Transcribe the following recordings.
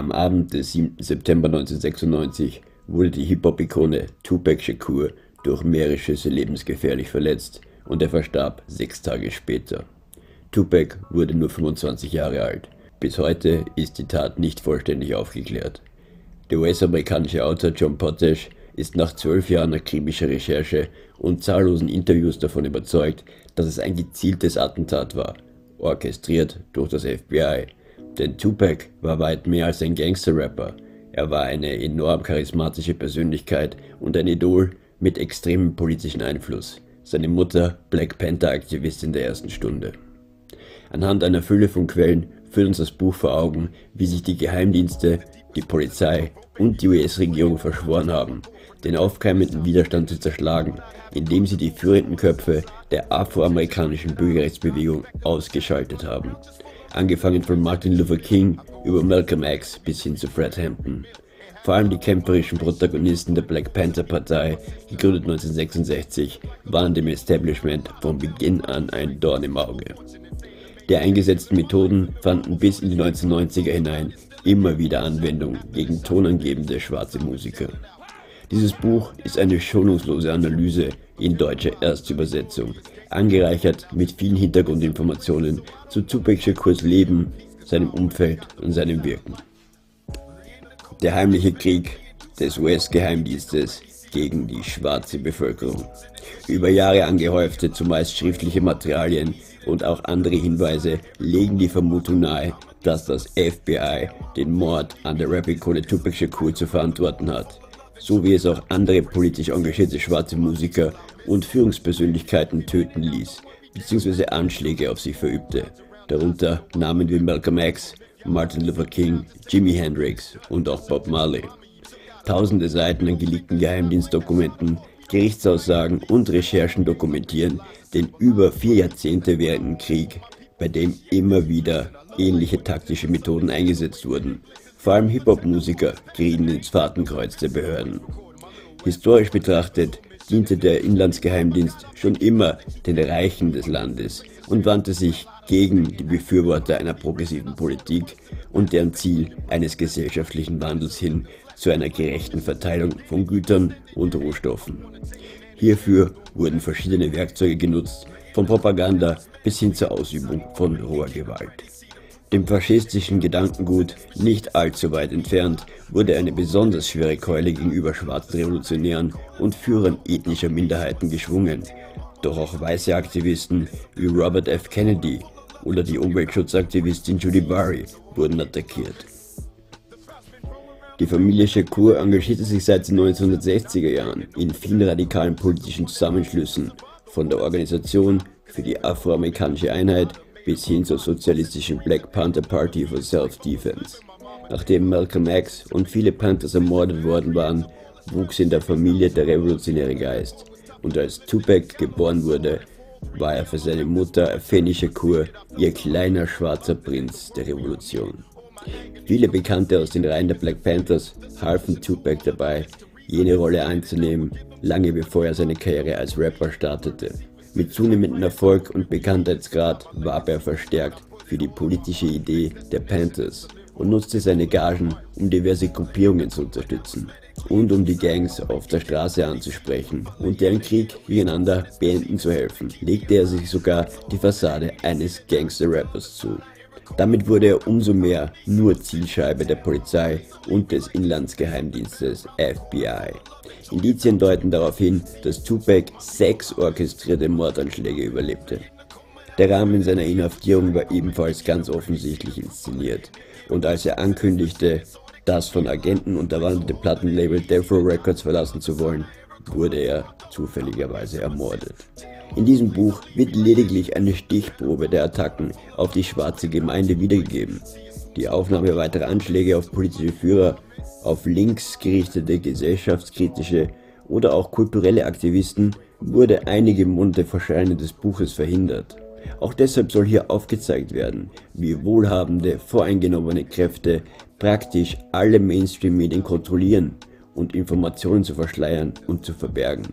Am Abend des 7. September 1996 wurde die Hip-Hop-Ikone Tupac Shakur durch mehrere Schüsse lebensgefährlich verletzt und er verstarb sechs Tage später. Tupac wurde nur 25 Jahre alt. Bis heute ist die Tat nicht vollständig aufgeklärt. Der US-amerikanische Autor John Potash ist nach zwölf Jahren akribischer Recherche und zahllosen Interviews davon überzeugt, dass es ein gezieltes Attentat war, orchestriert durch das FBI. Denn Tupac war weit mehr als ein Gangster-Rapper. Er war eine enorm charismatische Persönlichkeit und ein Idol mit extremem politischen Einfluss. Seine Mutter Black Panther-Aktivistin der ersten Stunde. Anhand einer Fülle von Quellen führt uns das Buch vor Augen, wie sich die Geheimdienste, die Polizei und die US-Regierung verschworen haben, den aufkeimenden Widerstand zu zerschlagen, indem sie die führenden Köpfe der afroamerikanischen Bürgerrechtsbewegung ausgeschaltet haben. Angefangen von Martin Luther King über Malcolm X bis hin zu Fred Hampton. Vor allem die kämpferischen Protagonisten der Black Panther Partei, gegründet 1966, waren dem Establishment von Beginn an ein Dorn im Auge. Die eingesetzten Methoden fanden bis in die 1990er hinein immer wieder Anwendung gegen tonangebende schwarze Musiker. Dieses Buch ist eine schonungslose Analyse in deutscher Erstübersetzung, angereichert mit vielen Hintergrundinformationen zu Tupac Shakurs Leben, seinem Umfeld und seinem Wirken. Der heimliche Krieg des US-Geheimdienstes gegen die schwarze Bevölkerung. Über Jahre angehäufte, zumeist schriftliche Materialien und auch andere Hinweise legen die Vermutung nahe, dass das FBI den Mord an der Rap-Ikone Tupac Shakur zu verantworten hat, so wie es auch andere politisch engagierte schwarze Musiker und Führungspersönlichkeiten töten ließ, bzw. Anschläge auf sie verübte, darunter Namen wie Malcolm X, Martin Luther King, Jimi Hendrix und auch Bob Marley. Tausende Seiten an geleakten Geheimdienstdokumenten, Gerichtsaussagen und Recherchen dokumentieren den über vier Jahrzehnte währenden Krieg, bei dem immer wieder ähnliche taktische Methoden eingesetzt wurden. Vor allem Hip-Hop-Musiker gerieten ins Fahrtenkreuz der Behörden. Historisch betrachtet diente der Inlandsgeheimdienst schon immer den Reichen des Landes und wandte sich gegen die Befürworter einer progressiven Politik und deren Ziel eines gesellschaftlichen Wandels hin zu einer gerechten Verteilung von Gütern und Rohstoffen. Hierfür wurden verschiedene Werkzeuge genutzt, von Propaganda bis hin zur Ausübung von roher Gewalt. Dem faschistischen Gedankengut nicht allzu weit entfernt wurde eine besonders schwere Keule gegenüber schwarzen Revolutionären und Führern ethnischer Minderheiten geschwungen. Doch auch weiße Aktivisten wie Robert F. Kennedy oder die Umweltschutzaktivistin Judy Barry wurden attackiert. Die Familie Shakur engagierte sich seit den 1960er Jahren in vielen radikalen politischen Zusammenschlüssen, von der Organisation für die afroamerikanische Einheit bis hin zur sozialistischen Black Panther Party for Self-Defense. Nachdem Malcolm X und viele Panthers ermordet worden waren, wuchs in der Familie der revolutionäre Geist. Und als Tupac geboren wurde, war er für seine Mutter Afeni Shakur ihr kleiner schwarzer Prinz der Revolution. Viele Bekannte aus den Reihen der Black Panthers halfen Tupac dabei, jene Rolle einzunehmen, lange bevor er seine Karriere als Rapper startete. Mit zunehmendem Erfolg und Bekanntheitsgrad warb er verstärkt für die politische Idee der Panthers und nutzte seine Gagen, um diverse Gruppierungen zu unterstützen und um die Gangs auf der Straße anzusprechen und deren Krieg gegeneinander beenden zu helfen, legte er sich sogar die Fassade eines Gangster-Rappers zu. Damit wurde er umso mehr nur Zielscheibe der Polizei und des Inlandsgeheimdienstes FBI. Indizien deuten darauf hin, dass Tupac sechs orchestrierte Mordanschläge überlebte. Der Rahmen seiner Inhaftierung war ebenfalls ganz offensichtlich inszeniert. Und als er ankündigte, das von Agenten unterwanderte Plattenlabel Death Records verlassen zu wollen, wurde er zufälligerweise ermordet. In diesem Buch wird lediglich eine Stichprobe der Attacken auf die schwarze Gemeinde wiedergegeben. Die Aufnahme weiterer Anschläge auf politische Führer, auf links gerichtete gesellschaftskritische oder auch kulturelle Aktivisten wurde einige Monate vor Scheinen des Buches verhindert. Auch deshalb soll hier aufgezeigt werden, wie wohlhabende, voreingenommene Kräfte praktisch alle Mainstream-Medien kontrollieren und Informationen zu verschleiern und zu verbergen.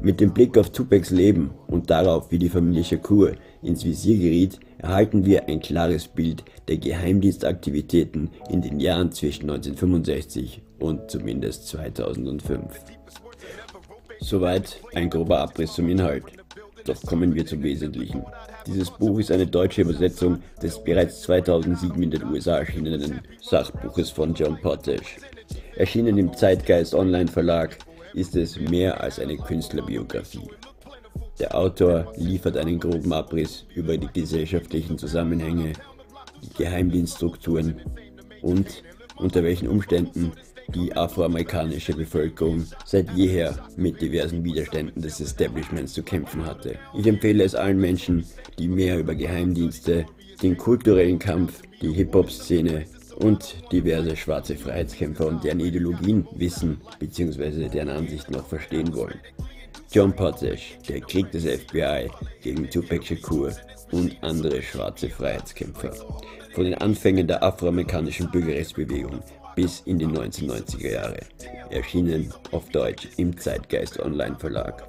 Mit dem Blick auf Tupacs Leben und darauf, wie die Familie Shakur ins Visier geriet, erhalten wir ein klares Bild der Geheimdienstaktivitäten in den Jahren zwischen 1965 und zumindest 2005. Soweit ein grober Abriss zum Inhalt. Doch kommen wir zum Wesentlichen. Dieses Buch ist eine deutsche Übersetzung des bereits 2007 in den USA erschienenen Sachbuches von John Potash. Erschienen im Zeitgeist Online Verlag ist es mehr als eine Künstlerbiografie. Der Autor liefert einen groben Abriss über die gesellschaftlichen Zusammenhänge, die Geheimdienststrukturen und unter welchen Umständen die afroamerikanische Bevölkerung seit jeher mit diversen Widerständen des Establishments zu kämpfen hatte. Ich empfehle es allen Menschen, die mehr über Geheimdienste, den kulturellen Kampf, die Hip-Hop-Szene und diverse schwarze Freiheitskämpfer und deren Ideologien wissen bzw. deren Ansichten noch verstehen wollen. John Potash, der Krieg des FBI gegen Tupac Shakur und andere schwarze Freiheitskämpfer. Von den Anfängen der afroamerikanischen Bürgerrechtsbewegung bis in die 1990er Jahre. Erschienen auf Deutsch im Zeitgeist Online Verlag.